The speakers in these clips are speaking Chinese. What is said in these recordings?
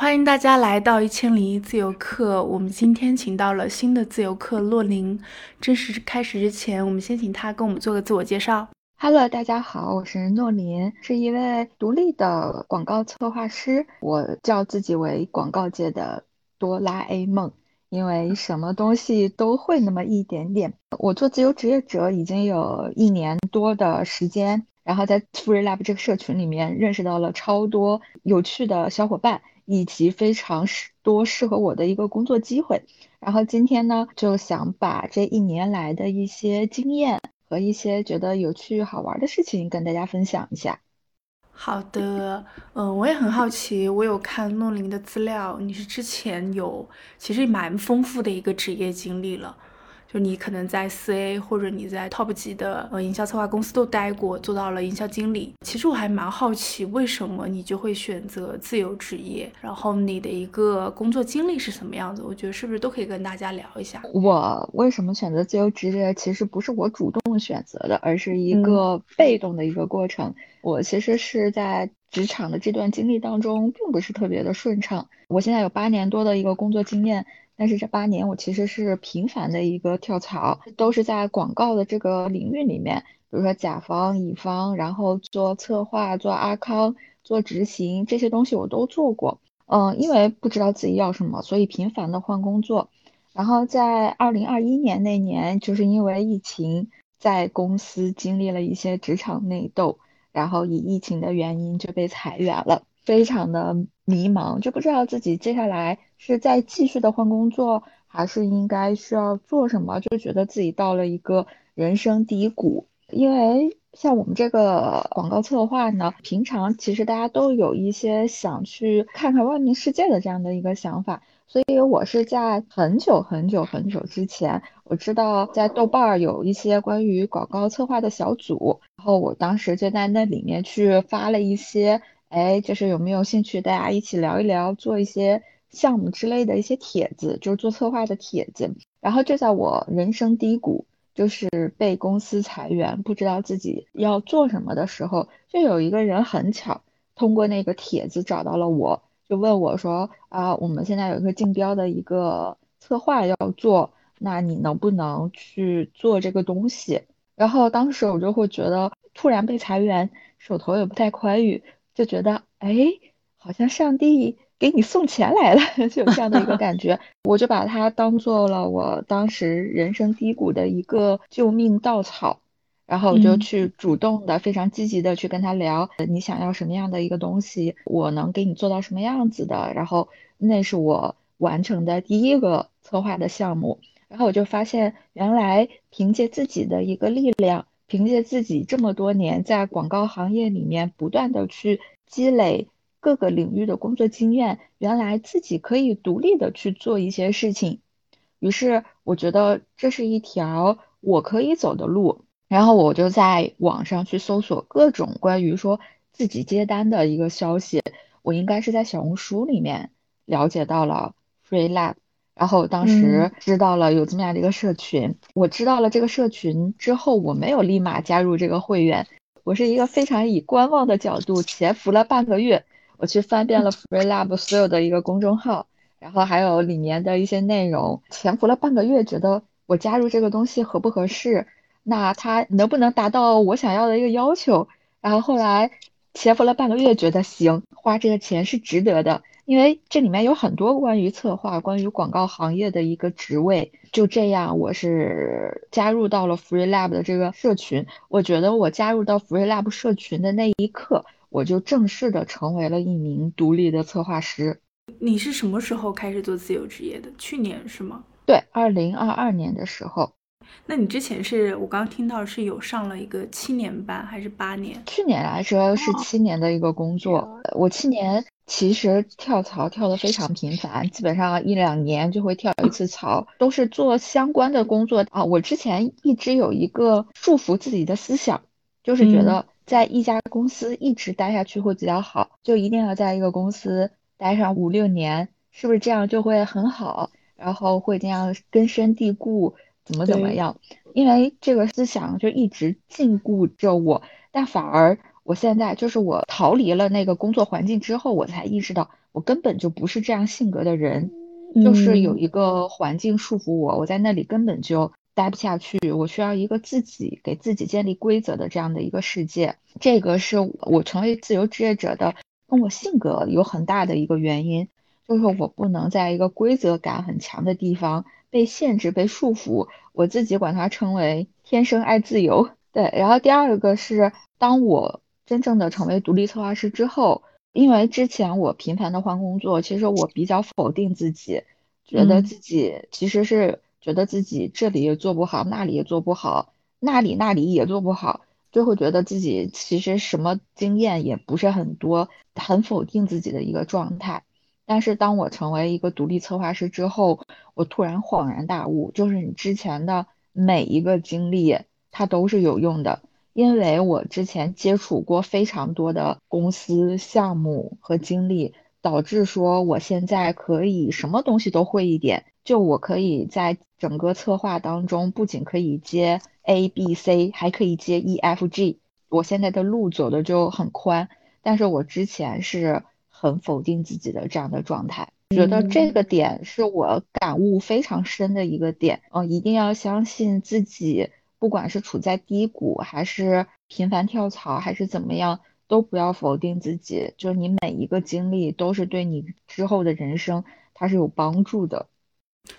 欢迎大家来到一千零一自由课。我们今天请到了新的自由课洛林。正式开始之前，我们先请他跟我们做个自我介绍。Hello，大家好，我是诺林，是一位独立的广告策划师。我叫自己为广告界的哆啦 A 梦，因为什么东西都会那么一点点。我做自由职业者已经有一年多的时间，然后在 Free Lab 这个社群里面认识到了超多有趣的小伙伴。以及非常适多适合我的一个工作机会，然后今天呢，就想把这一年来的一些经验和一些觉得有趣好玩的事情跟大家分享一下。好的，嗯，我也很好奇，我有看诺林的资料，你是之前有其实蛮丰富的一个职业经历了。就你可能在四 A 或者你在 top 级的呃营销策划公司都待过，做到了营销经理。其实我还蛮好奇，为什么你就会选择自由职业？然后你的一个工作经历是什么样子？我觉得是不是都可以跟大家聊一下？我为什么选择自由职业？其实不是我主动选择的，而是一个被动的一个过程。我其实是在职场的这段经历当中，并不是特别的顺畅。我现在有八年多的一个工作经验。但是这八年我其实是频繁的一个跳槽，都是在广告的这个领域里面，比如说甲方、乙方，然后做策划、做阿康、做执行这些东西我都做过。嗯，因为不知道自己要什么，所以频繁的换工作。然后在二零二一年那年，就是因为疫情，在公司经历了一些职场内斗，然后以疫情的原因就被裁员了。非常的迷茫，就不知道自己接下来是在继续的换工作，还是应该需要做什么，就觉得自己到了一个人生低谷。因为像我们这个广告策划呢，平常其实大家都有一些想去看看外面世界的这样的一个想法，所以我是在很久很久很久之前，我知道在豆瓣儿有一些关于广告策划的小组，然后我当时就在那里面去发了一些。哎，就是有没有兴趣，大家一起聊一聊，做一些项目之类的一些帖子，就是做策划的帖子。然后就在我人生低谷，就是被公司裁员，不知道自己要做什么的时候，就有一个人很巧通过那个帖子找到了我，就问我说啊，我们现在有一个竞标的一个策划要做，那你能不能去做这个东西？然后当时我就会觉得，突然被裁员，手头也不太宽裕。就觉得哎，好像上帝给你送钱来了，就有这样的一个 感觉。我就把它当做了我当时人生低谷的一个救命稻草，然后我就去主动的、非常积极的去跟他聊，你想要什么样的一个东西，我能给你做到什么样子的。然后那是我完成的第一个策划的项目，然后我就发现，原来凭借自己的一个力量。凭借自己这么多年在广告行业里面不断的去积累各个领域的工作经验，原来自己可以独立的去做一些事情。于是我觉得这是一条我可以走的路，然后我就在网上去搜索各种关于说自己接单的一个消息。我应该是在小红书里面了解到了 Free Lab。然后当时知道了有这么样的一个社群，我知道了这个社群之后，我没有立马加入这个会员，我是一个非常以观望的角度潜伏了半个月，我去翻遍了 Free Lab 所有的一个公众号，然后还有里面的一些内容，潜伏了半个月，觉得我加入这个东西合不合适，那它能不能达到我想要的一个要求，然后后来潜伏了半个月，觉得行，花这个钱是值得的。因为这里面有很多关于策划、关于广告行业的一个职位，就这样，我是加入到了 Free Lab 的这个社群。我觉得我加入到 Free Lab 社群的那一刻，我就正式的成为了一名独立的策划师。你是什么时候开始做自由职业的？去年是吗？对，二零二二年的时候。那你之前是我刚刚听到是有上了一个七年班还是八年？去年来说是七年的一个工作，我七年。其实跳槽跳得非常频繁，基本上一两年就会跳一次槽，都是做相关的工作啊。我之前一直有一个束缚自己的思想，就是觉得在一家公司一直待下去会比较好，就一定要在一个公司待上五六年，是不是这样就会很好？然后会这样根深蒂固，怎么怎么样？因为这个思想就一直禁锢着我，但反而。我现在就是我逃离了那个工作环境之后，我才意识到我根本就不是这样性格的人，就是有一个环境束缚我，我在那里根本就待不下去。我需要一个自己给自己建立规则的这样的一个世界。这个是我成为自由职业者的，跟我性格有很大的一个原因，就是我不能在一个规则感很强的地方被限制、被束缚。我自己管它称为天生爱自由。对，然后第二个是当我真正的成为独立策划师之后。因为之前我频繁的换工作，其实我比较否定自己，觉得自己其实是觉得自己这里也做不好，那里也做不好，那里那里也做不好，就会觉得自己其实什么经验也不是很多，很否定自己的一个状态。但是当我成为一个独立策划师之后，我突然恍然大悟，就是你之前的每一个经历，它都是有用的。因为我之前接触过非常多的公司项目和经历，导致说我现在可以什么东西都会一点。就我可以在整个策划当中，不仅可以接 A、B、C，还可以接 E、F、G。我现在的路走的就很宽，但是我之前是很否定自己的这样的状态，觉得这个点是我感悟非常深的一个点。嗯，一定要相信自己。不管是处在低谷，还是频繁跳槽，还是怎么样，都不要否定自己。就是你每一个经历，都是对你之后的人生，它是有帮助的。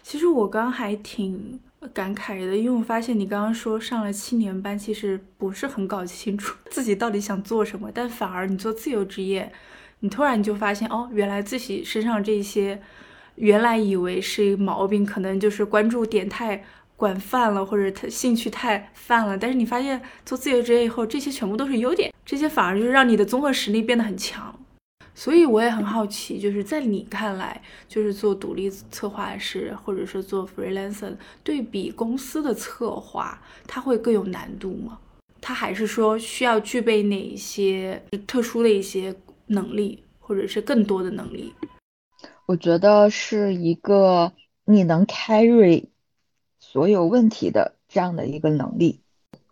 其实我刚还挺感慨的，因为我发现你刚刚说上了七年班，其实不是很搞清楚 自己到底想做什么，但反而你做自由职业，你突然就发现，哦，原来自己身上这些，原来以为是一个毛病，可能就是关注点太。广泛了，或者他兴趣太泛了，但是你发现做自由职业以后，这些全部都是优点，这些反而就是让你的综合实力变得很强。所以我也很好奇，就是在你看来，就是做独立策划师，或者是做 freelancer，对比公司的策划，它会更有难度吗？它还是说需要具备哪一些特殊的一些能力，或者是更多的能力？我觉得是一个你能 carry。所有问题的这样的一个能力，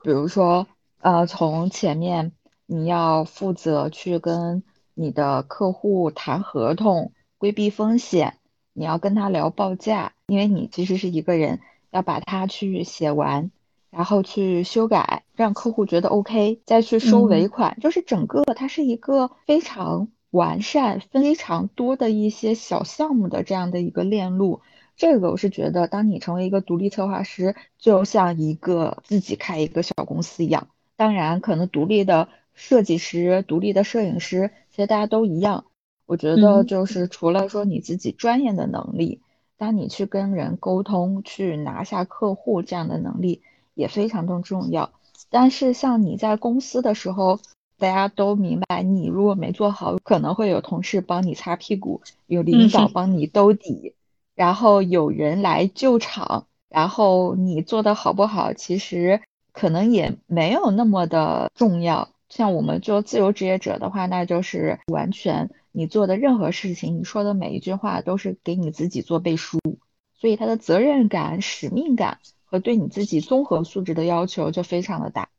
比如说，呃，从前面你要负责去跟你的客户谈合同，规避风险，你要跟他聊报价，因为你其实是一个人，要把它去写完，然后去修改，让客户觉得 OK，再去收尾款，就是整个它是一个非常完善、非常多的一些小项目的这样的一个链路。这个我是觉得，当你成为一个独立策划师，就像一个自己开一个小公司一样。当然，可能独立的设计师、独立的摄影师，其实大家都一样。我觉得就是除了说你自己专业的能力，当你去跟人沟通、去拿下客户这样的能力也非常的重要。但是像你在公司的时候，大家都明白，你如果没做好，可能会有同事帮你擦屁股，有领导帮你兜底。然后有人来救场，然后你做的好不好，其实可能也没有那么的重要。像我们做自由职业者的话，那就是完全你做的任何事情，你说的每一句话都是给你自己做背书，所以他的责任感、使命感和对你自己综合素质的要求就非常的大。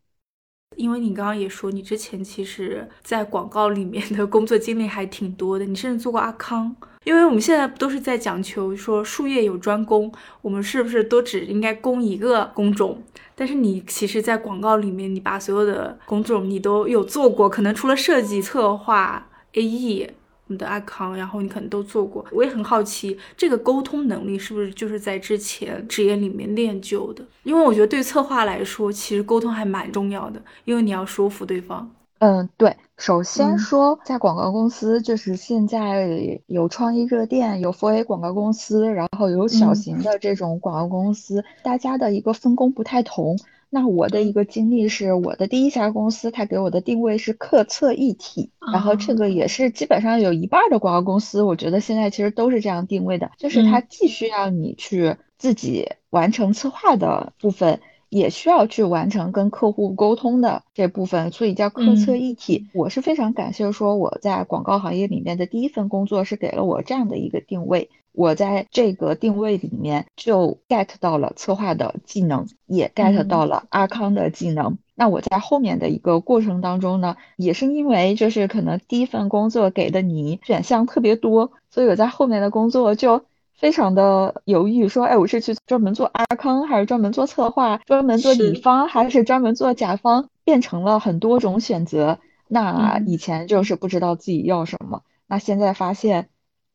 因为你刚刚也说，你之前其实在广告里面的工作经历还挺多的，你甚至做过阿康。因为我们现在都是在讲求说术业有专攻，我们是不是都只应该攻一个工种？但是你其实，在广告里面，你把所有的工种你都有做过，可能除了设计、策划、AE，我们的阿康，然后你可能都做过。我也很好奇，这个沟通能力是不是就是在之前职业里面练就的？因为我觉得对策划来说，其实沟通还蛮重要的，因为你要说服对方。嗯，对。首先说，在广告公司，就是现在有创意热电，有 4A 广告公司，然后有小型的这种广告公司，大家的一个分工不太同。那我的一个经历是，我的第一家公司，它给我的定位是客测一体，然后这个也是基本上有一半的广告公司，我觉得现在其实都是这样定位的，就是它既需要你去自己完成策划的部分。也需要去完成跟客户沟通的这部分，所以叫客测一体。我是非常感谢说我在广告行业里面的第一份工作是给了我这样的一个定位。我在这个定位里面就 get 到了策划的技能，也 get 到了阿康的技能。那我在后面的一个过程当中呢，也是因为就是可能第一份工作给的你选项特别多，所以我在后面的工作就非常的犹豫，说，哎，我是去专门做阿康，还是专门做策划，专门做乙方，还是专门做甲方，变成了很多种选择。那以前就是不知道自己要什么，那现在发现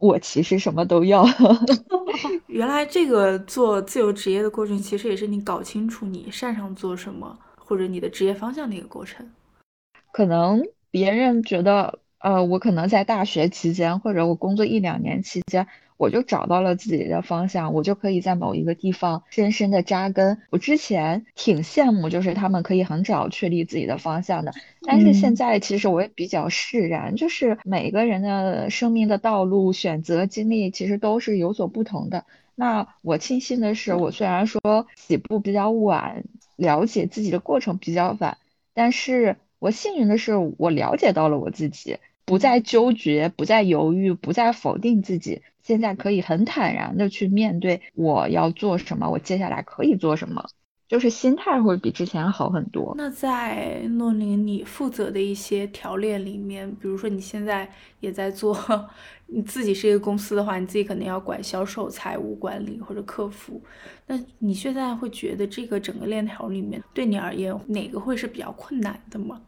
我其实什么都要。原来这个做自由职业的过程，其实也是你搞清楚你擅长做什么。或者你的职业方向的一个过程，可能别人觉得，呃，我可能在大学期间，或者我工作一两年期间，我就找到了自己的方向，我就可以在某一个地方深深的扎根。我之前挺羡慕，就是他们可以很早确立自己的方向的，但是现在其实我也比较释然，就是每个人的生命的道路选择经历其实都是有所不同的。那我庆幸的是，我虽然说起步比较晚。了解自己的过程比较晚，但是我幸运的是，我了解到了我自己，不再纠结，不再犹豫，不再否定自己，现在可以很坦然的去面对我要做什么，我接下来可以做什么。就是心态会比之前好很多。那在诺林，你负责的一些条链里面，比如说你现在也在做，你自己是一个公司的话，你自己可能要管销售、财务管理或者客服。那你现在会觉得这个整个链条里面，对你而言哪个会是比较困难的吗？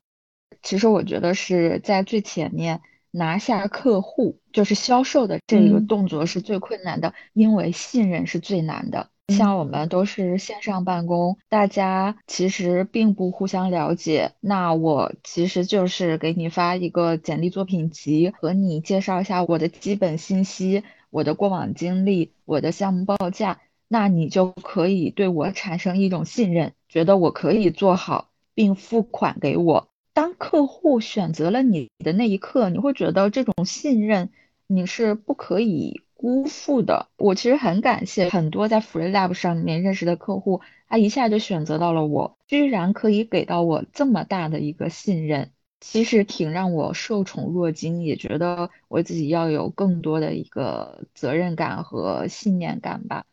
其实我觉得是在最前面拿下客户，就是销售的这个动作是最困难的，因为信任是最难的。像我们都是线上办公，大家其实并不互相了解。那我其实就是给你发一个简历作品集，和你介绍一下我的基本信息、我的过往经历、我的项目报价，那你就可以对我产生一种信任，觉得我可以做好，并付款给我。当客户选择了你的那一刻，你会觉得这种信任你是不可以。辜负的，我其实很感谢很多在 FreeLab 上面认识的客户，他一下就选择到了我，居然可以给到我这么大的一个信任，其实挺让我受宠若惊，也觉得我自己要有更多的一个责任感和信念感吧。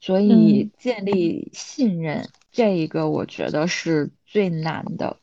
所以建立信任这一个，我觉得是最难的。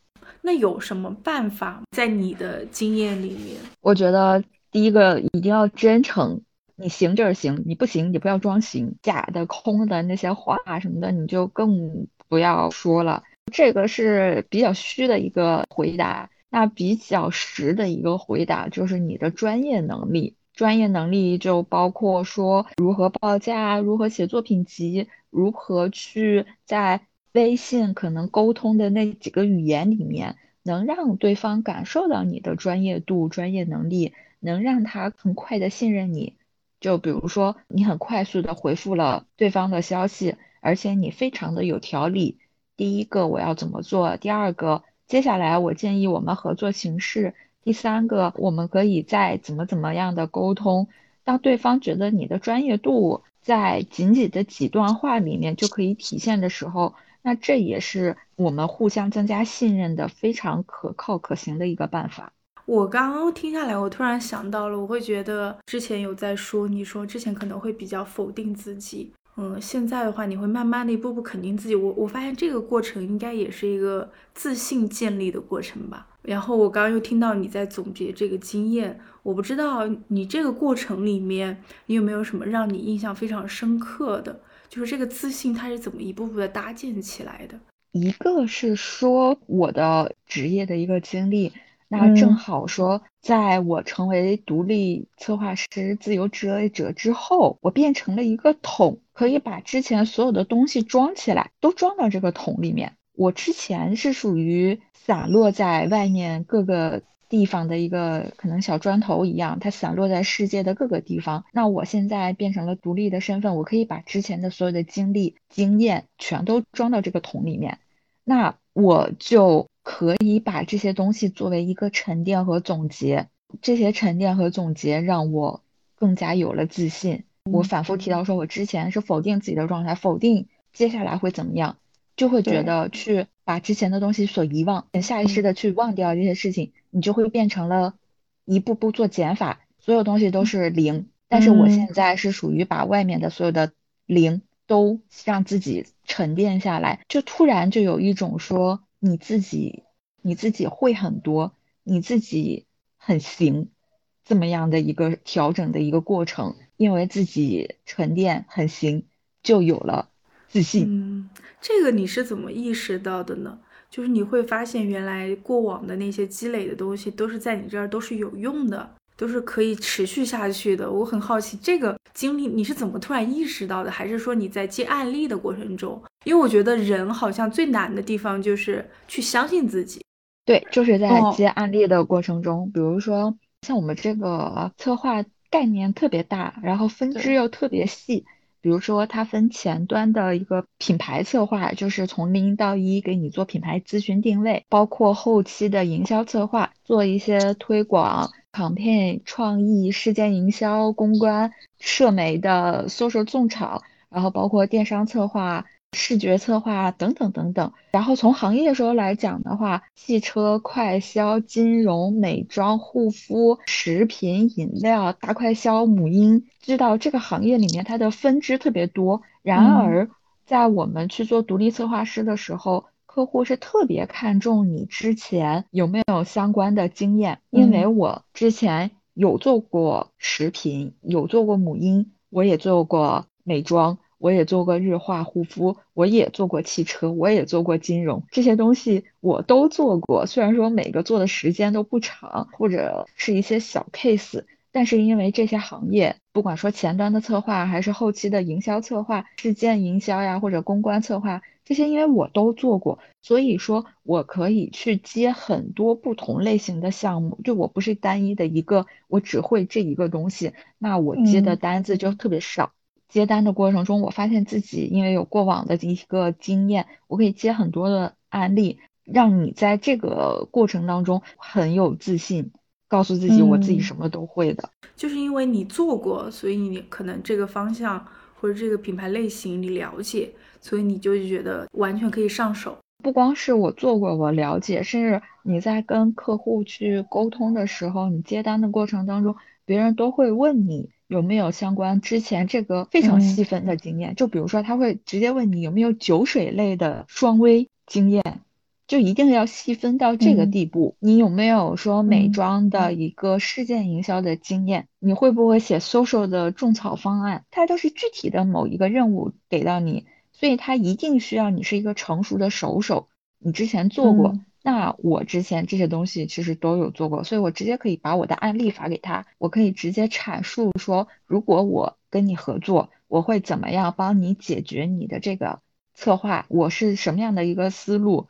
那有什么办法？在你的经验里面，我觉得第一个一定要真诚。你行就是行，你不行你不要装行，假的空的那些话什么的你就更不要说了。这个是比较虚的一个回答，那比较实的一个回答就是你的专业能力。专业能力就包括说如何报价，如何写作品集，如何去在微信可能沟通的那几个语言里面，能让对方感受到你的专业度、专业能力，能让他很快的信任你。就比如说，你很快速的回复了对方的消息，而且你非常的有条理。第一个我要怎么做？第二个，接下来我建议我们合作形式。第三个，我们可以再怎么怎么样的沟通。当对方觉得你的专业度在仅仅的几段话里面就可以体现的时候，那这也是我们互相增加信任的非常可靠可行的一个办法。我刚刚听下来，我突然想到了，我会觉得之前有在说，你说之前可能会比较否定自己，嗯，现在的话你会慢慢的一步步肯定自己。我我发现这个过程应该也是一个自信建立的过程吧。然后我刚刚又听到你在总结这个经验，我不知道你这个过程里面你有没有什么让你印象非常深刻的，就是这个自信它是怎么一步步的搭建起来的？一个是说我的职业的一个经历。那正好说，在我成为独立策划师、自由职业者之后，我变成了一个桶，可以把之前所有的东西装起来，都装到这个桶里面。我之前是属于散落在外面各个地方的一个可能小砖头一样，它散落在世界的各个地方。那我现在变成了独立的身份，我可以把之前的所有的经历、经验全都装到这个桶里面。那我就。可以把这些东西作为一个沉淀和总结，这些沉淀和总结让我更加有了自信。我反复提到说，我之前是否定自己的状态，否定接下来会怎么样，就会觉得去把之前的东西所遗忘，下意识的去忘掉这些事情，你就会变成了一步步做减法，所有东西都是零。但是我现在是属于把外面的所有的零都让自己沉淀下来，就突然就有一种说。你自己你自己会很多，你自己很行，这么样的一个调整的一个过程，因为自己沉淀很行，就有了自信。嗯，这个你是怎么意识到的呢？就是你会发现，原来过往的那些积累的东西，都是在你这儿都是有用的，都是可以持续下去的。我很好奇，这个经历你是怎么突然意识到的？还是说你在接案例的过程中？因为我觉得人好像最难的地方就是去相信自己。对，就是在接案例的过程中，比如说像我们这个策划概念特别大，然后分支又特别细。比如说，它分前端的一个品牌策划，就是从零到一给你做品牌咨询定位，包括后期的营销策划，做一些推广、campaign 创意、事件营销、公关、社媒的 social 种草，然后包括电商策划。视觉策划等等等等，然后从行业说来讲的话，汽车、快销、金融、美妆、护肤、食品饮料、大快销、母婴，知道这个行业里面它的分支特别多。然而，在我们去做独立策划师的时候，客户是特别看重你之前有没有相关的经验，因为我之前有做过食品，有做过母婴，我也做过美妆。我也做过日化护肤，我也做过汽车，我也做过金融，这些东西我都做过。虽然说每个做的时间都不长，或者是一些小 case，但是因为这些行业，不管说前端的策划，还是后期的营销策划、事件营销呀，或者公关策划，这些因为我都做过，所以说我可以去接很多不同类型的项目。就我不是单一的一个，我只会这一个东西，那我接的单子就特别少。接单的过程中，我发现自己因为有过往的一个经验，我可以接很多的案例，让你在这个过程当中很有自信，告诉自己我自己什么都会的。就是因为你做过，所以你可能这个方向或者这个品牌类型你了解，所以你就觉得完全可以上手。不光是我做过，我了解，甚至你在跟客户去沟通的时候，你接单的过程当中，别人都会问你。有没有相关之前这个非常细分的经验？就比如说，他会直接问你有没有酒水类的双微经验，就一定要细分到这个地步。你有没有说美妆的一个事件营销的经验？你会不会写 social 的种草方案？它都是具体的某一个任务给到你，所以它一定需要你是一个成熟的熟手，你之前做过。那我之前这些东西其实都有做过，所以我直接可以把我的案例发给他，我可以直接阐述说，如果我跟你合作，我会怎么样帮你解决你的这个策划，我是什么样的一个思路。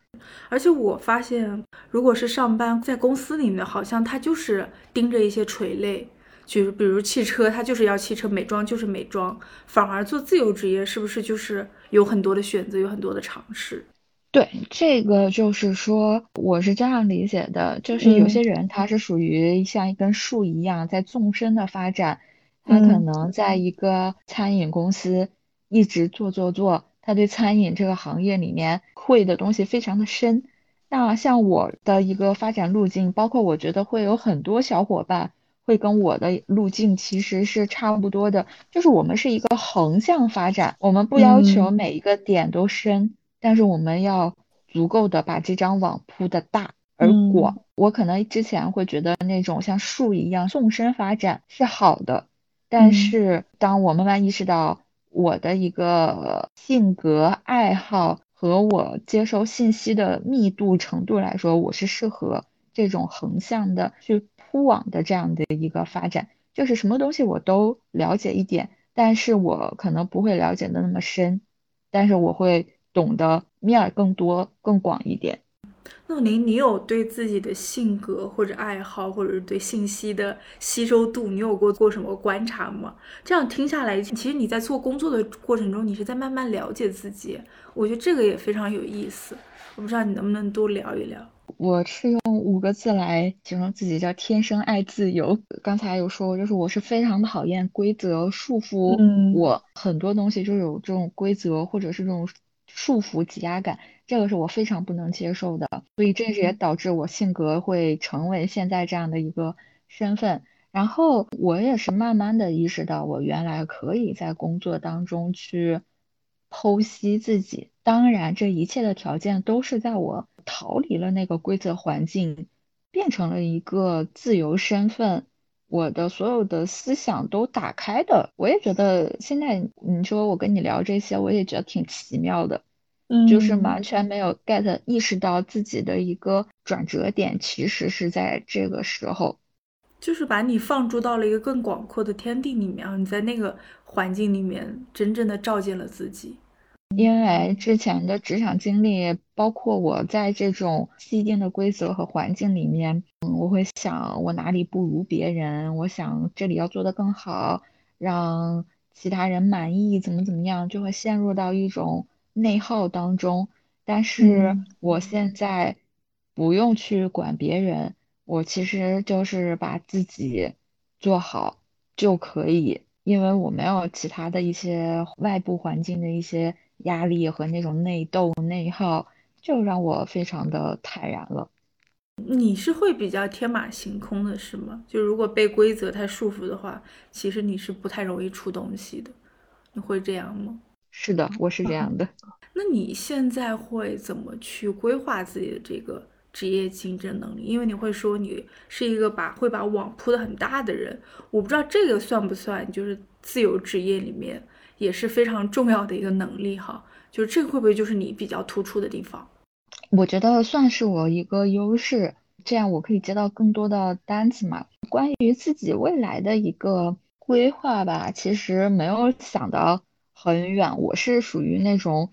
而且我发现，如果是上班在公司里面，好像他就是盯着一些垂类，就是比如汽车，他就是要汽车；美妆就是美妆。反而做自由职业，是不是就是有很多的选择，有很多的尝试？对，这个就是说，我是这样理解的，就是有些人他是属于像一根树一样在纵深的发展，他可能在一个餐饮公司一直做做做，他对餐饮这个行业里面会的东西非常的深。那像我的一个发展路径，包括我觉得会有很多小伙伴会跟我的路径其实是差不多的，就是我们是一个横向发展，我们不要求每一个点都深。但是我们要足够的把这张网铺的大而广。我可能之前会觉得那种像树一样纵深发展是好的，但是当我慢慢意识到我的一个性格爱好和我接收信息的密度程度来说，我是适合这种横向的去铺网的这样的一个发展，就是什么东西我都了解一点，但是我可能不会了解的那么深，但是我会。懂得面儿更多、更广一点。那您，你有对自己的性格或者爱好，或者是对信息的吸收度，你有过做什么观察吗？这样听下来，其实你在做工作的过程中，你是在慢慢了解自己。我觉得这个也非常有意思。我不知道你能不能多聊一聊。我是用五个字来形容自己，叫天生爱自由。刚才有说过，就是我是非常讨厌规则束缚我，很多东西就有这种规则或者是这种。束缚、挤压感，这个是我非常不能接受的，所以这也导致我性格会成为现在这样的一个身份。然后我也是慢慢的意识到，我原来可以在工作当中去剖析自己。当然，这一切的条件都是在我逃离了那个规则环境，变成了一个自由身份，我的所有的思想都打开的。我也觉得现在你说我跟你聊这些，我也觉得挺奇妙的，嗯就是完全没有 get 意识到自己的一个转折点，其实是在这个时候。就是把你放逐到了一个更广阔的天地里面，你在那个环境里面真正的照见了自己。因为之前的职场经历，包括我在这种既定的规则和环境里面，嗯，我会想我哪里不如别人，我想这里要做得更好，让其他人满意，怎么怎么样，就会陷入到一种内耗当中。但是我现在不用去管别人。我其实就是把自己做好就可以，因为我没有其他的一些外部环境的一些压力和那种内斗内耗，就让我非常的坦然了。你是会比较天马行空的，是吗？就如果被规则太束缚的话，其实你是不太容易出东西的。你会这样吗？是的，我是这样的。那你现在会怎么去规划自己的这个？职业竞争能力，因为你会说你是一个把会把网铺的很大的人，我不知道这个算不算，就是自由职业里面也是非常重要的一个能力哈，就是这个会不会就是你比较突出的地方？我觉得算是我一个优势，这样我可以接到更多的单子嘛。关于自己未来的一个规划吧，其实没有想到很远，我是属于那种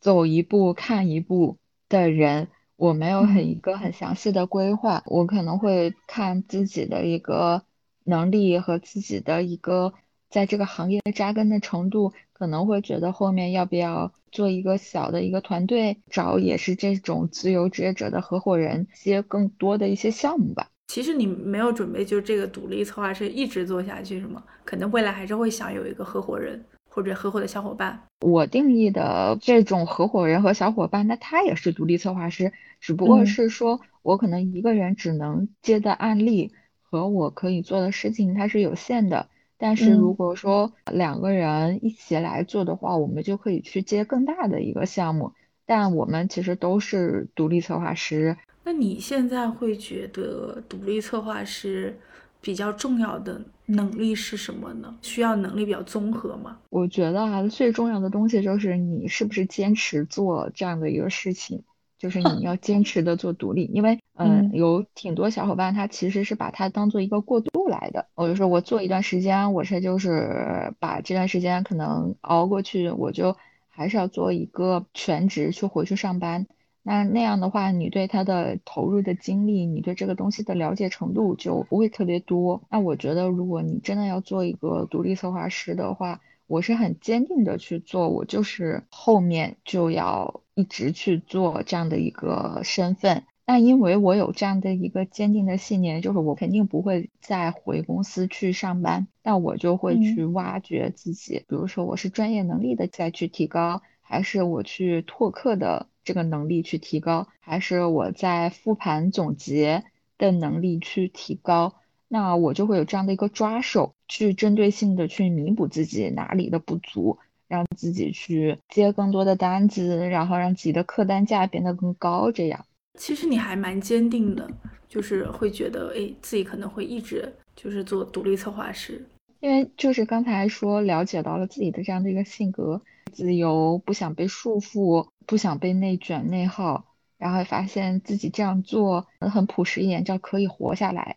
走一步看一步的人。我没有很一个很详细的规划，我可能会看自己的一个能力和自己的一个在这个行业扎根的程度，可能会觉得后面要不要做一个小的一个团队，找也是这种自由职业者的合伙人接更多的一些项目吧。其实你没有准备就这个独立策划师一直做下去是吗？可能未来还是会想有一个合伙人。或者合伙的小伙伴，我定义的这种合伙人和小伙伴，那他也是独立策划师，只不过是说我可能一个人只能接的案例和我可以做的事情它是有限的，但是如果说两个人一起来做的话，我们就可以去接更大的一个项目，但我们其实都是独立策划师。那你现在会觉得独立策划师？比较重要的能力是什么呢？需要能力比较综合吗？我觉得啊，最重要的东西就是你是不是坚持做这样的一个事情，就是你要坚持的做独立。因为，嗯，有挺多小伙伴他其实是把它当做一个过渡来的。我就说我做一段时间，我这就是把这段时间可能熬过去，我就还是要做一个全职去回去上班。那那样的话，你对他的投入的精力，你对这个东西的了解程度就不会特别多。那我觉得，如果你真的要做一个独立策划师的话，我是很坚定的去做，我就是后面就要一直去做这样的一个身份。那因为我有这样的一个坚定的信念，就是我肯定不会再回公司去上班，那我就会去挖掘自己，比如说我是专业能力的再去提高，还是我去拓客的。这个能力去提高，还是我在复盘总结的能力去提高，那我就会有这样的一个抓手，去针对性的去弥补自己哪里的不足，让自己去接更多的单子，然后让自己的客单价变得更高。这样，其实你还蛮坚定的，就是会觉得，哎，自己可能会一直就是做独立策划师，因为就是刚才说了解到了自己的这样的一个性格。自由，不想被束缚，不想被内卷内耗，然后发现自己这样做很朴实一点，叫可以活下来，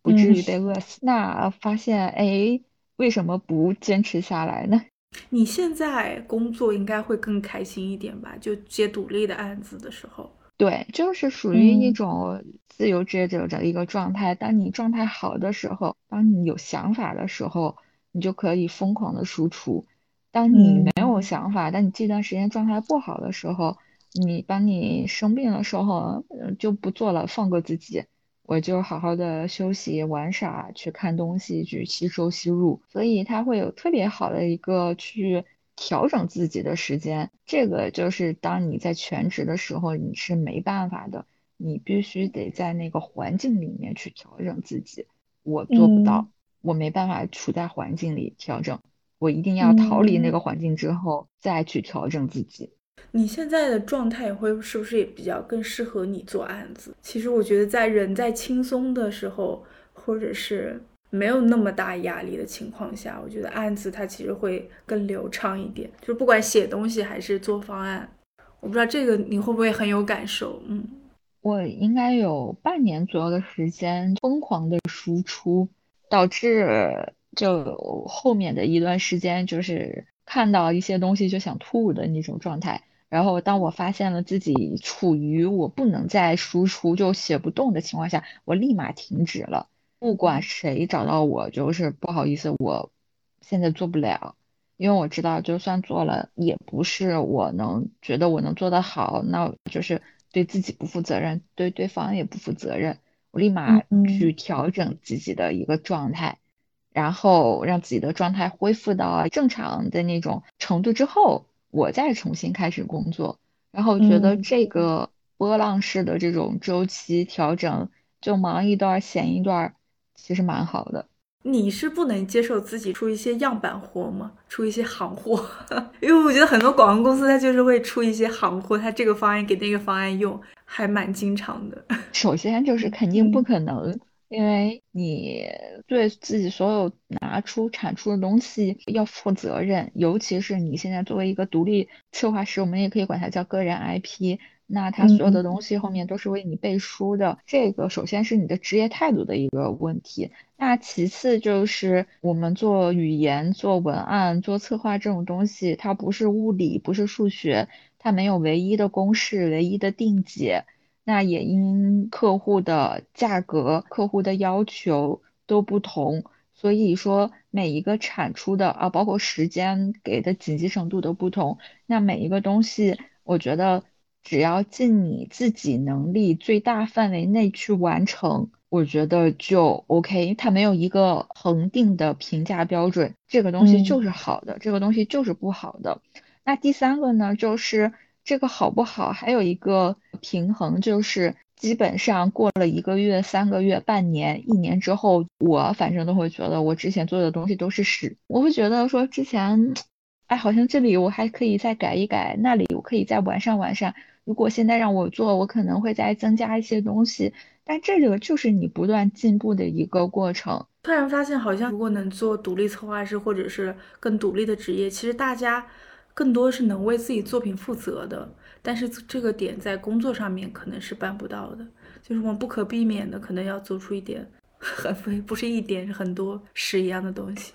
不至于被饿死。那发现，哎，为什么不坚持下来呢？你现在工作应该会更开心一点吧？就接独立的案子的时候，对，就是属于一种自由职业者的一个状态。当你状态好的时候，当你有想法的时候，你就可以疯狂的输出。当你没有想法，但你这段时间状态不好的时候，你当你生病的时候，就不做了，放过自己，我就好好的休息、玩耍、去看东西、去吸收吸入，所以它会有特别好的一个去调整自己的时间。这个就是当你在全职的时候，你是没办法的，你必须得在那个环境里面去调整自己。我做不到，我没办法处在环境里调整。我一定要逃离那个环境之后，再去调整自己。你现在的状态会是不是也比较更适合你做案子？其实我觉得在人在轻松的时候，或者是没有那么大压力的情况下，我觉得案子它其实会更流畅一点。就是不管写东西还是做方案，我不知道这个你会不会很有感受？嗯，我应该有半年左右的时间疯狂的输出，导致就后面的一段时间就是看到一些东西就想吐的那种状态。然后，当我发现了自己处于我不能再输出就写不动的情况下，我立马停止了。不管谁找到我，就是不好意思，我现在做不了，因为我知道，就算做了，也不是我能觉得我能做得好，那就是对自己不负责任，对对方也不负责任。我立马去调整自己的一个状态，然后让自己的状态恢复到正常的那种程度之后。我再重新开始工作，然后觉得这个波浪式的这种周期调整，就忙一段闲一段，其实蛮好的。你是不能接受自己出一些样板货吗？出一些行货？因为我觉得很多广告公司它就是会出一些行货，它这个方案给那个方案用，还蛮经常的。首先就是肯定不可能。因为你对自己所有拿出产出的东西要负责任，尤其是你现在作为一个独立策划师，我们也可以管它叫个人 IP，那他所有的东西后面都是为你背书的。这个首先是你的职业态度的一个问题，那其次就是我们做语言、做文案、做策划这种东西，它不是物理，不是数学，它没有唯一的公式、唯一的定解。那也因客户的价格、客户的要求都不同，所以说每一个产出的啊，包括时间给的紧急程度都不同。那每一个东西，我觉得只要尽你自己能力最大范围内去完成，我觉得就 OK。它没有一个恒定的评价标准，这个东西就是好的，这个东西就是不好的。那第三个呢，就是。这个好不好？还有一个平衡，就是基本上过了一个月、三个月、半年、一年之后，我反正都会觉得我之前做的东西都是屎。我会觉得说之前，哎，好像这里我还可以再改一改，那里我可以再完善完善。如果现在让我做，我可能会再增加一些东西。但这个就是你不断进步的一个过程。突然发现，好像如果能做独立策划师或者是更独立的职业，其实大家。更多是能为自己作品负责的，但是这个点在工作上面可能是办不到的，就是我们不可避免的可能要做出一点 很非不是一点是很多屎一样的东西。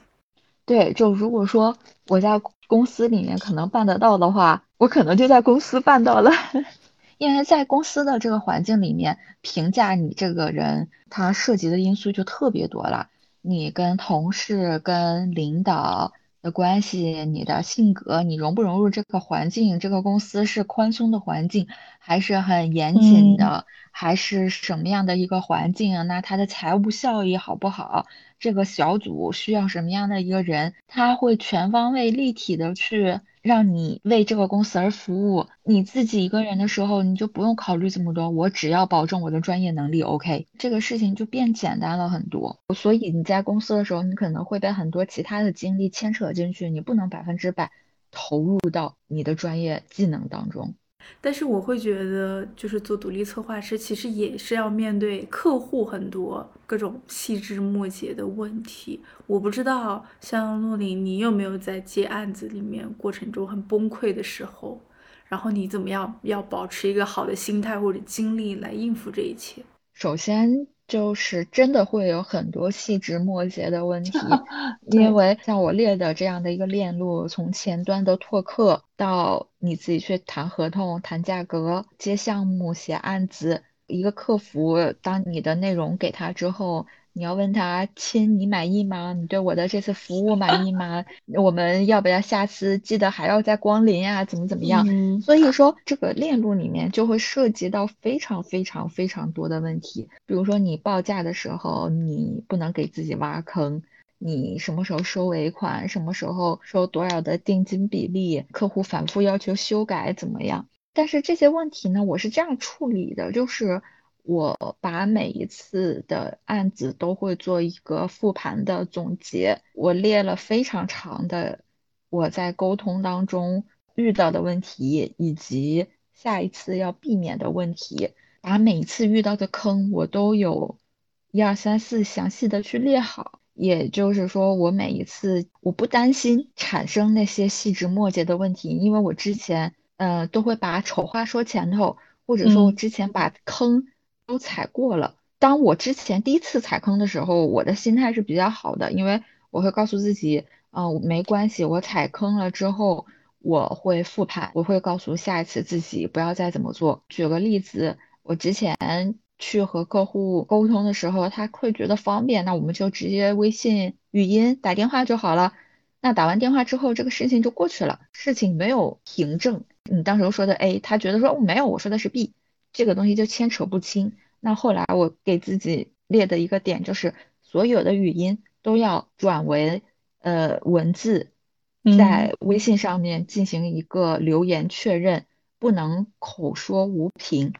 对，就如果说我在公司里面可能办得到的话，我可能就在公司办到了，因为在公司的这个环境里面，评价你这个人，他涉及的因素就特别多了，你跟同事、跟领导。的关系，你的性格，你融不融入这个环境？这个公司是宽松的环境，还是很严谨的？还是什么样的一个环境啊？那它的财务效益好不好？这个小组需要什么样的一个人？他会全方位、立体的去。让你为这个公司而服务，你自己一个人的时候，你就不用考虑这么多，我只要保证我的专业能力，OK，这个事情就变简单了很多。所以你在公司的时候，你可能会被很多其他的精力牵扯进去，你不能百分之百投入到你的专业技能当中。但是我会觉得，就是做独立策划师，其实也是要面对客户很多各种细枝末节的问题。我不知道，像洛林，你有没有在接案子里面过程中很崩溃的时候？然后你怎么样要保持一个好的心态或者精力来应付这一切？首先。就是真的会有很多细枝末节的问题，因为像我列的这样的一个链路，从前端的拓客到你自己去谈合同、谈价格、接项目、写案子，一个客服当你的内容给他之后。你要问他亲，你满意吗？你对我的这次服务满意吗？我们要不要下次记得还要再光临啊？怎么怎么样？所以说这个链路里面就会涉及到非常非常非常多的问题，比如说你报价的时候，你不能给自己挖坑，你什么时候收尾款，什么时候收多少的定金比例，客户反复要求修改怎么样？但是这些问题呢，我是这样处理的，就是。我把每一次的案子都会做一个复盘的总结，我列了非常长的我在沟通当中遇到的问题，以及下一次要避免的问题，把每一次遇到的坑我都有一二三四详细的去列好。也就是说，我每一次我不担心产生那些细枝末节的问题，因为我之前呃都会把丑话说前头，或者说我之前把坑都踩过了。当我之前第一次踩坑的时候，我的心态是比较好的，因为我会告诉自己，嗯，没关系，我踩坑了之后我会复盘，我会告诉下一次自己不要再怎么做。举个例子，我之前。去和客户沟通的时候，他会觉得方便，那我们就直接微信语音打电话就好了。那打完电话之后，这个事情就过去了，事情没有凭证。你当时说的 A，他觉得说没有，我说的是 B，这个东西就牵扯不清。那后来我给自己列的一个点就是，所有的语音都要转为呃文字，在微信上面进行一个留言确认，不能口说无凭。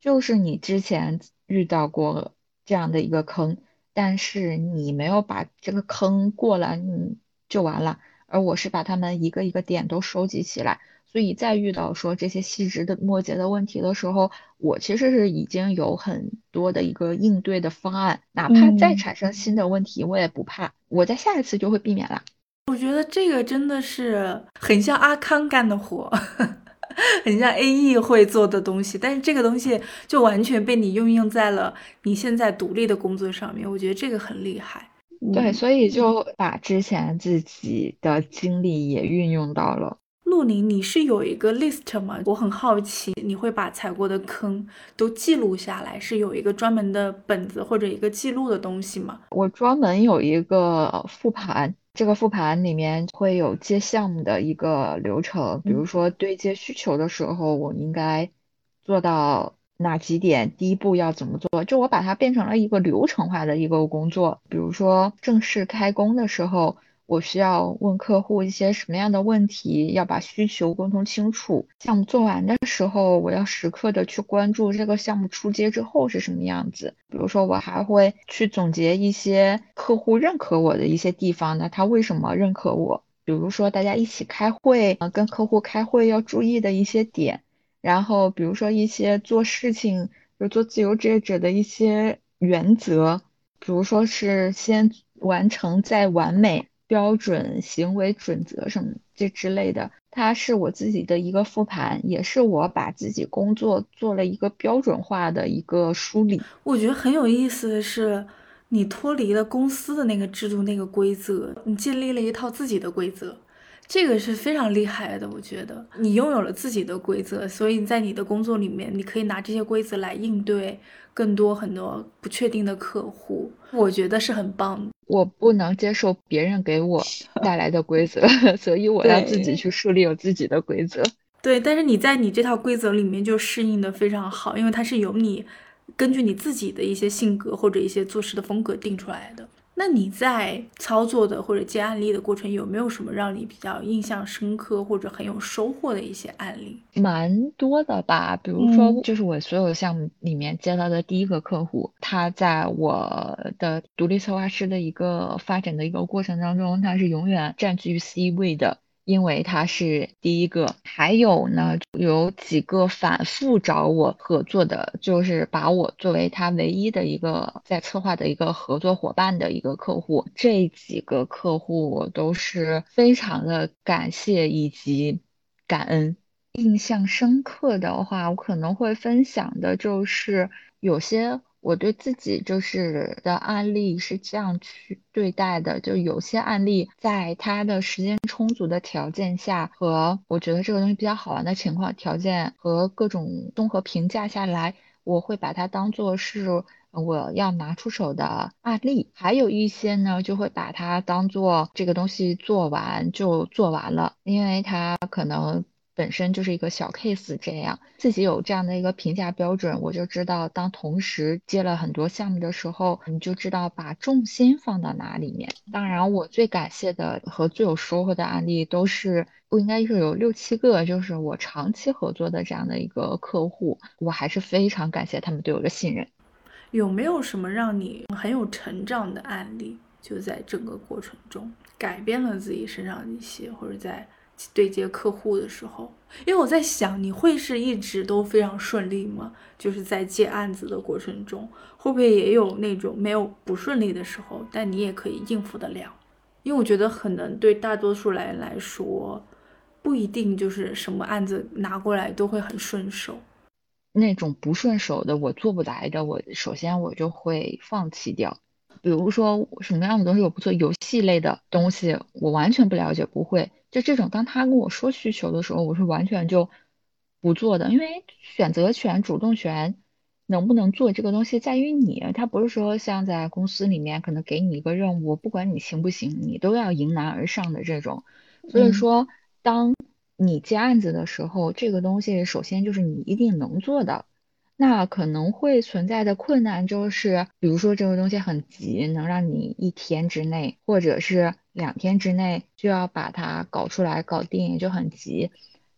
就是你之前遇到过这样的一个坑，但是你没有把这个坑过了，你就完了。而我是把他们一个一个点都收集起来，所以在遇到说这些细枝的末节的问题的时候，我其实是已经有很多的一个应对的方案，哪怕再产生新的问题，我也不怕，我在下一次就会避免了。我觉得这个真的是很像阿康干的活。很像 A E 会做的东西，但是这个东西就完全被你运用在了你现在独立的工作上面，我觉得这个很厉害。对，所以就把之前自己的经历也运用到了。陆宁，你是有一个 list 吗？我很好奇，你会把踩过的坑都记录下来，是有一个专门的本子或者一个记录的东西吗？我专门有一个复盘。这个复盘里面会有接项目的一个流程，比如说对接需求的时候，我应该做到哪几点？第一步要怎么做？就我把它变成了一个流程化的一个工作，比如说正式开工的时候。我需要问客户一些什么样的问题，要把需求沟通清楚。项目做完的时候，我要时刻的去关注这个项目出街之后是什么样子。比如说，我还会去总结一些客户认可我的一些地方，那他为什么认可我？比如说，大家一起开会，啊，跟客户开会要注意的一些点。然后，比如说一些做事情，就做自由职业者的一些原则，比如说是先完成再完美。标准行为准则什么这之类的，它是我自己的一个复盘，也是我把自己工作做了一个标准化的一个梳理。我觉得很有意思的是，你脱离了公司的那个制度、那个规则，你建立了一套自己的规则，这个是非常厉害的。我觉得你拥有了自己的规则，所以在你的工作里面，你可以拿这些规则来应对更多很多不确定的客户，我觉得是很棒的。我不能接受别人给我带来的规则，所以我要自己去树立有自己的规则。对，但是你在你这套规则里面就适应的非常好，因为它是由你根据你自己的一些性格或者一些做事的风格定出来的。那你在操作的或者接案例的过程，有没有什么让你比较印象深刻或者很有收获的一些案例？蛮多的吧，比如说，就是我所有项目里面接到的第一个客户，他在我的独立策划师的一个发展的一个过程当中，他是永远占据 C 位的。因为他是第一个，还有呢，有几个反复找我合作的，就是把我作为他唯一的一个在策划的一个合作伙伴的一个客户。这几个客户我都是非常的感谢以及感恩。印象深刻的话，我可能会分享的就是有些。我对自己就是的案例是这样去对待的，就有些案例在他的时间充足的条件下，和我觉得这个东西比较好玩的情况条件和各种综合评价下来，我会把它当做是我要拿出手的案例。还有一些呢，就会把它当做这个东西做完就做完了，因为它可能。本身就是一个小 case，这样自己有这样的一个评价标准，我就知道当同时接了很多项目的时候，你就知道把重心放到哪里面。当然，我最感谢的和最有收获的案例都是，不应该是有六七个，就是我长期合作的这样的一个客户，我还是非常感谢他们对我的信任。有没有什么让你很有成长的案例？就在整个过程中改变了自己身上一些，或者在。对接客户的时候，因为我在想，你会是一直都非常顺利吗？就是在接案子的过程中，会不会也有那种没有不顺利的时候？但你也可以应付得了，因为我觉得可能对大多数人来说，不一定就是什么案子拿过来都会很顺手。那种不顺手的，我做不来的，我首先我就会放弃掉。比如说什么样的东西我不做，游戏类的东西我完全不了解，不会。就这种，当他跟我说需求的时候，我是完全就不做的。因为选择权、主动权能不能做这个东西在于你，他不是说像在公司里面可能给你一个任务，不管你行不行，你都要迎难而上的这种。所以说，当你接案子的时候，这个东西首先就是你一定能做的。那可能会存在的困难就是，比如说这个东西很急，能让你一天之内或者是两天之内就要把它搞出来搞定，就很急。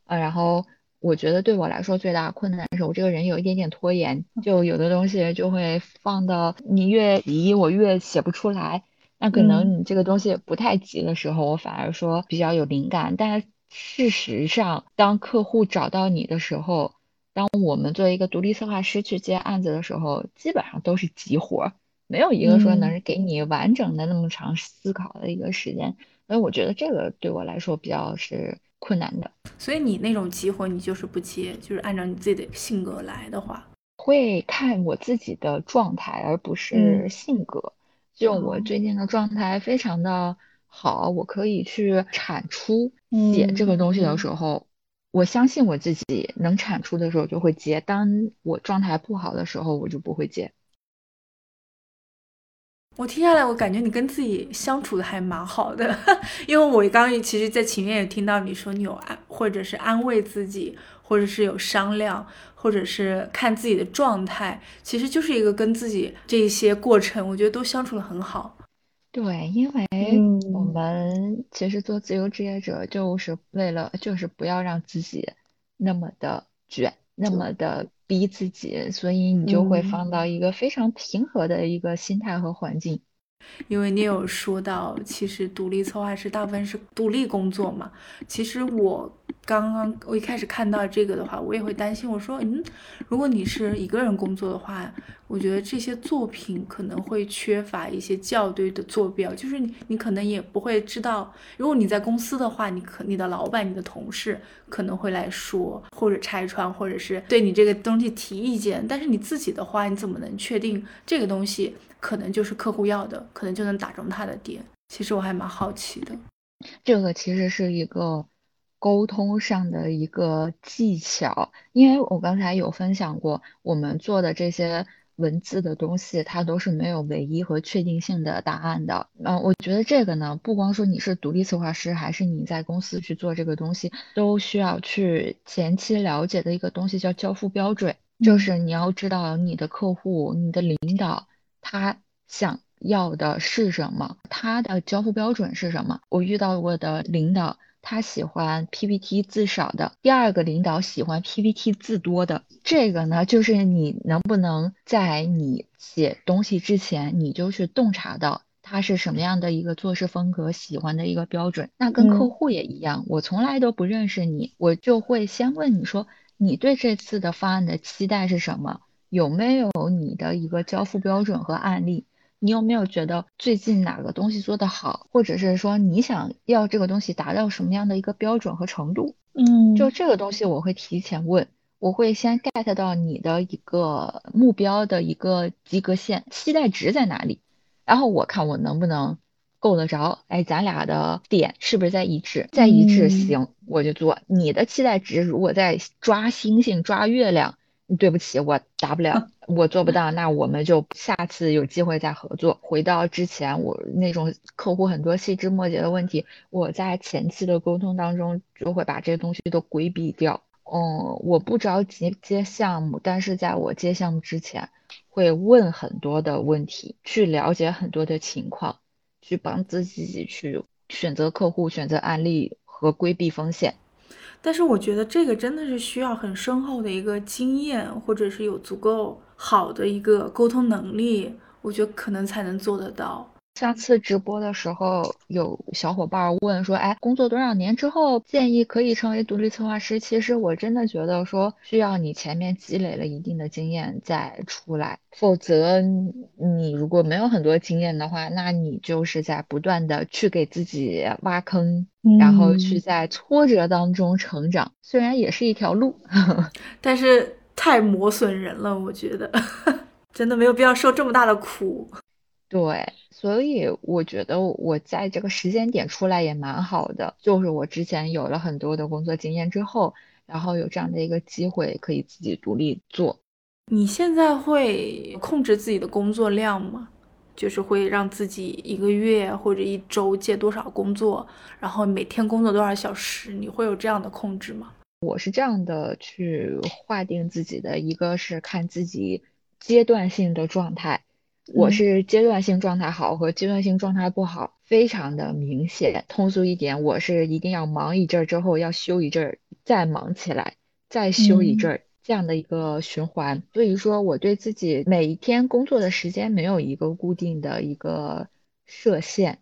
呃，然后我觉得对我来说最大的困难是我这个人有一点点拖延，就有的东西就会放到你越急我越写不出来。那可能你这个东西不太急的时候，我反而说比较有灵感。但事实上，当客户找到你的时候，当我们作为一个独立策划师去接案子的时候，基本上都是急活，没有一个说能给你完整的那么长思考的一个时间。所以我觉得这个对我来说比较是困难的。所以你那种急活，你就是不接，就是按照你自己的性格来的话，会看我自己的状态，而不是性格。就我最近的状态非常的好，我可以去产出写这个东西的时候。我相信我自己能产出的时候就会接，当我状态不好的时候，我就不会接。我听下来，我感觉你跟自己相处的还蛮好的，因为我刚刚其实，在前面也听到你说你有安，或者是安慰自己，或者是有商量，或者是看自己的状态，其实就是一个跟自己这些过程，我觉得都相处的很好。对，因为我们其实做自由职业者，就是为了就是不要让自己那么的卷，那么的逼自己，所以你就会放到一个非常平和的一个心态和环境。因为你有说到，其实独立策划师大部分是独立工作嘛。其实我刚刚我一开始看到这个的话，我也会担心。我说，嗯，如果你是一个人工作的话，我觉得这些作品可能会缺乏一些校对的坐标，就是你你可能也不会知道。如果你在公司的话，你可你的老板、你的同事可能会来说，或者拆穿，或者是对你这个东西提意见。但是你自己的话，你怎么能确定这个东西？可能就是客户要的，可能就能打中他的点。其实我还蛮好奇的，这个其实是一个沟通上的一个技巧，因为我刚才有分享过，我们做的这些文字的东西，它都是没有唯一和确定性的答案的。嗯，我觉得这个呢，不光说你是独立策划师，还是你在公司去做这个东西，都需要去前期了解的一个东西叫交付标准，就是你要知道你的客户、你的领导。他想要的是什么？他的交付标准是什么？我遇到过的领导，他喜欢 PPT 字少的；第二个领导喜欢 PPT 字多的。这个呢，就是你能不能在你写东西之前，你就去洞察到他是什么样的一个做事风格，喜欢的一个标准。那跟客户也一样，我从来都不认识你，我就会先问你说，你对这次的方案的期待是什么？有没有你的一个交付标准和案例？你有没有觉得最近哪个东西做得好，或者是说你想要这个东西达到什么样的一个标准和程度？嗯，就这个东西我会提前问，我会先 get 到你的一个目标的一个及格线，期待值在哪里，然后我看我能不能够得着。哎，咱俩的点是不是在一致？在一致行，我就做。你的期待值如果在抓星星、抓月亮。对不起，我达不了，我做不到，那我们就下次有机会再合作。回到之前，我那种客户很多细枝末节的问题，我在前期的沟通当中就会把这些东西都规避掉。嗯，我不着急接项目，但是在我接项目之前，会问很多的问题，去了解很多的情况，去帮自己去选择客户、选择案例和规避风险。但是我觉得这个真的是需要很深厚的一个经验，或者是有足够好的一个沟通能力，我觉得可能才能做得到。上次直播的时候，有小伙伴问说：“哎，工作多少年之后建议可以成为独立策划师？”其实我真的觉得说，需要你前面积累了一定的经验再出来，否则你如果没有很多经验的话，那你就是在不断的去给自己挖坑，然后去在挫折当中成长。虽然也是一条路，但是太磨损人了，我觉得 真的没有必要受这么大的苦。对。所以我觉得我在这个时间点出来也蛮好的，就是我之前有了很多的工作经验之后，然后有这样的一个机会可以自己独立做。你现在会控制自己的工作量吗？就是会让自己一个月或者一周接多少工作，然后每天工作多少小时，你会有这样的控制吗？我是这样的去划定自己的，一个是看自己阶段性的状态。我是阶段性状态好和阶段性状态不好非常的明显。通俗一点，我是一定要忙一阵儿之后要休一阵儿，再忙起来，再休一阵儿，这样的一个循环。所以说，我对自己每一天工作的时间没有一个固定的一个设限。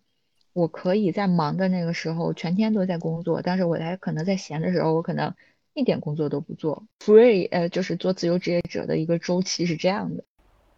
我可以在忙的那个时候全天都在工作，但是我在可能在闲的时候，我可能一点工作都不做。Free，呃，就是做自由职业者的一个周期是这样的。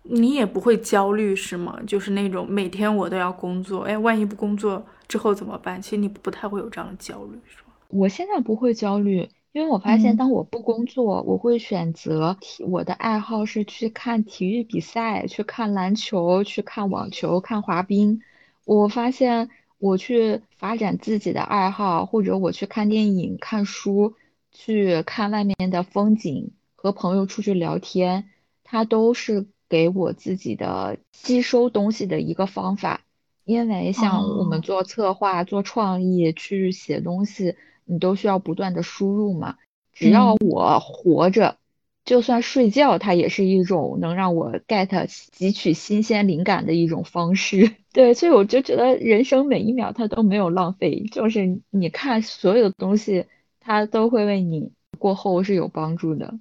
你也不会焦虑是吗？就是那种每天我都要工作，哎，万一不工作之后怎么办？其实你不太会有这样的焦虑，是吗？我现在不会焦虑，因为我发现当我不工作，我会选择我的爱好是去看体育比赛，去看篮球，去看网球，看滑冰。我发现我去发展自己的爱好，或者我去看电影、看书，去看外面的风景，和朋友出去聊天，它都是。给我自己的吸收东西的一个方法，因为像我们做策划、做创意、去写东西，你都需要不断的输入嘛。只要我活着，就算睡觉，它也是一种能让我 get 汲取新鲜灵感的一种方式。对，所以我就觉得人生每一秒它都没有浪费，就是你看所有的东西，它都会为你过后是有帮助的。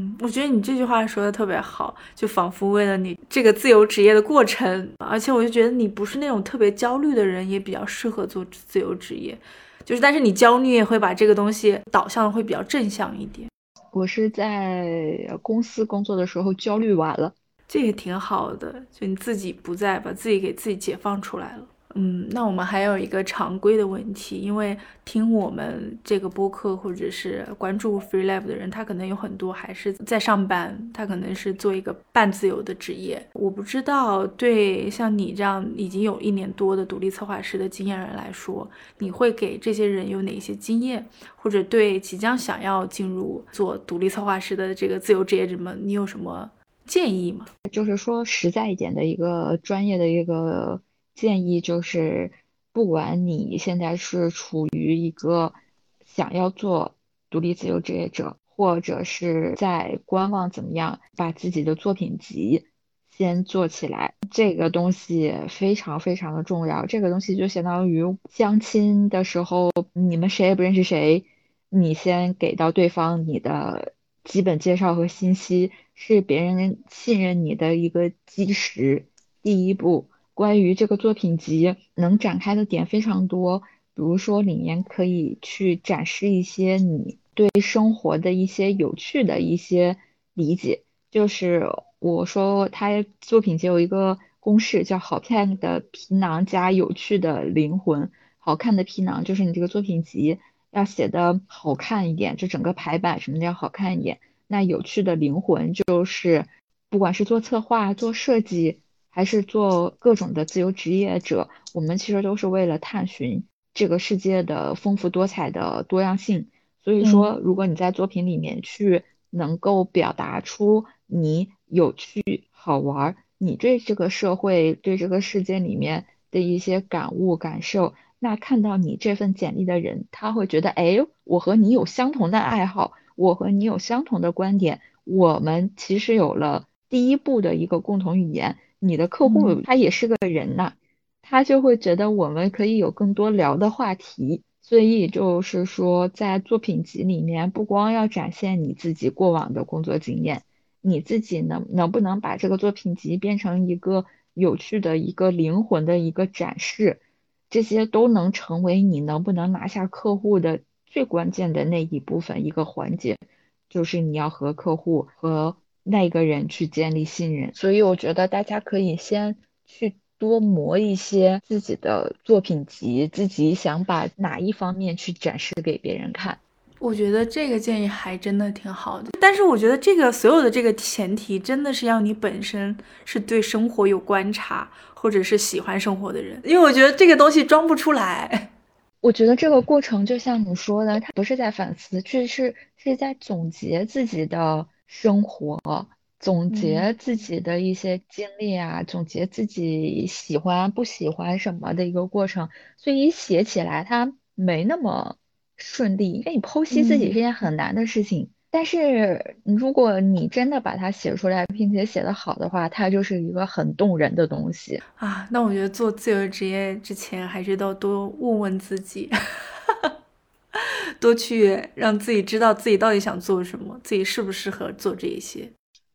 嗯，我觉得你这句话说的特别好，就仿佛为了你这个自由职业的过程，而且我就觉得你不是那种特别焦虑的人，也比较适合做自由职业。就是，但是你焦虑也会把这个东西导向会比较正向一点。我是在公司工作的时候焦虑完了，这也挺好的，就你自己不在，把自己给自己解放出来了。嗯，那我们还有一个常规的问题，因为听我们这个播客或者是关注 Free Lab 的人，他可能有很多还是在上班，他可能是做一个半自由的职业。我不知道，对像你这样已经有一年多的独立策划师的经验人来说，你会给这些人有哪些经验，或者对即将想要进入做独立策划师的这个自由职业者们，你有什么建议吗？就是说实在一点的一个专业的一个。建议就是，不管你现在是处于一个想要做独立自由职业者，或者是在观望怎么样，把自己的作品集先做起来，这个东西非常非常的重要。这个东西就相当于相亲的时候，你们谁也不认识谁，你先给到对方你的基本介绍和信息，是别人信任你的一个基石，第一步。关于这个作品集能展开的点非常多，比如说里面可以去展示一些你对生活的一些有趣的一些理解。就是我说他作品集有一个公式，叫好看的皮囊加有趣的灵魂。好看的皮囊就是你这个作品集要写的好看一点，就整个排版什么的要好看一点。那有趣的灵魂就是不管是做策划、做设计。还是做各种的自由职业者，我们其实都是为了探寻这个世界的丰富多彩的多样性。所以说，如果你在作品里面去能够表达出你有趣、好玩，你对这个社会、对这个世界里面的一些感悟、感受，那看到你这份简历的人，他会觉得，哎，我和你有相同的爱好，我和你有相同的观点，我们其实有了第一步的一个共同语言。你的客户他也是个人呐，他就会觉得我们可以有更多聊的话题，所以就是说，在作品集里面，不光要展现你自己过往的工作经验，你自己能能不能把这个作品集变成一个有趣的一个灵魂的一个展示，这些都能成为你能不能拿下客户的最关键的那一部分一个环节，就是你要和客户和那个人去建立信任。所以我觉得大家可以先去多磨一些自己的作品集，自己想把哪一方面去展示给别人看。我觉得这个建议还真的挺好的，但是我觉得这个所有的这个前提真的是要你本身是对生活有观察，或者是喜欢生活的人，因为我觉得这个东西装不出来。我觉得这个过程就像你说的，他不是在反思，却是是在总结自己的生活，总结自己的一些经历啊，总结自己喜欢不喜欢什么的一个过程，所以写起来它没那么。顺利，因为你剖析自己是件很难的事情。但是如果你真的把它写出来，并且写得好的话，它就是一个很动人的东西啊。那我觉得做自由职业之前，还是要多问问自己，多去让自己知道自己到底想做什么，自己适不适合做这一些。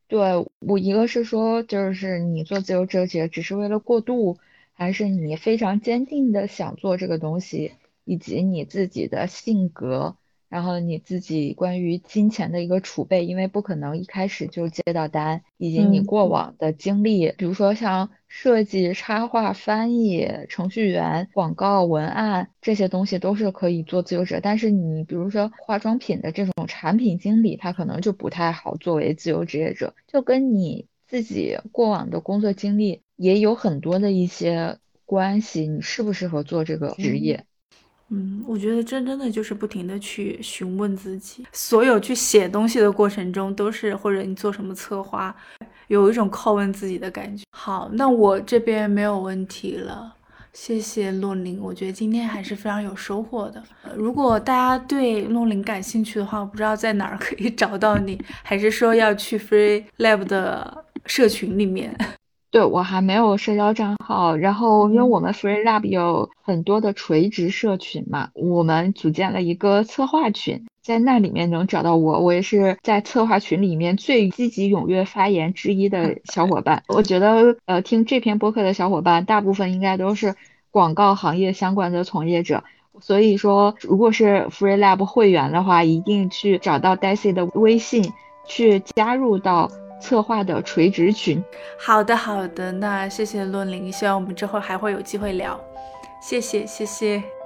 对我，一个是说，就是你做自由职业只是为了过渡，还是你非常坚定的想做这个东西？以及你自己的性格，然后你自己关于金钱的一个储备，因为不可能一开始就接到单，以及你过往的经历，比如说像设计、插画、翻译、程序员、广告文案这些东西都是可以做自由职但是你比如说化妆品的这种产品经理，他可能就不太好作为自由职业者，就跟你自己过往的工作经历也有很多的一些关系，你适不适合做这个职业？嗯，嗯我觉得真真的就是不停的去询问自己，所有去写东西的过程中，都是或者你做什么策划，有一种拷问自己的感觉。好，那我这边没有问题了，谢谢洛林，我觉得今天还是非常有收获的。如果大家对洛林感兴趣的话，我不知道在哪儿可以 找到你，还是说要去 Free Lab 的社群里面？对我还没有社交账号，然后因为我们 Free Lab 有很多的垂直社群嘛，我们组建了一个策划群，在那里面能找到我，我也是在策划群里面最积极踊跃发言之一的小伙伴。我觉得呃听这篇播客的小伙伴，大部分应该都是广告行业相关的从业者，所以说如果是 Free Lab 会员的话，一定去找到 Daisy 的微信，去加入到。策划的垂直群，好的好的，那谢谢洛林，希望我们之后还会有机会聊，谢谢谢谢。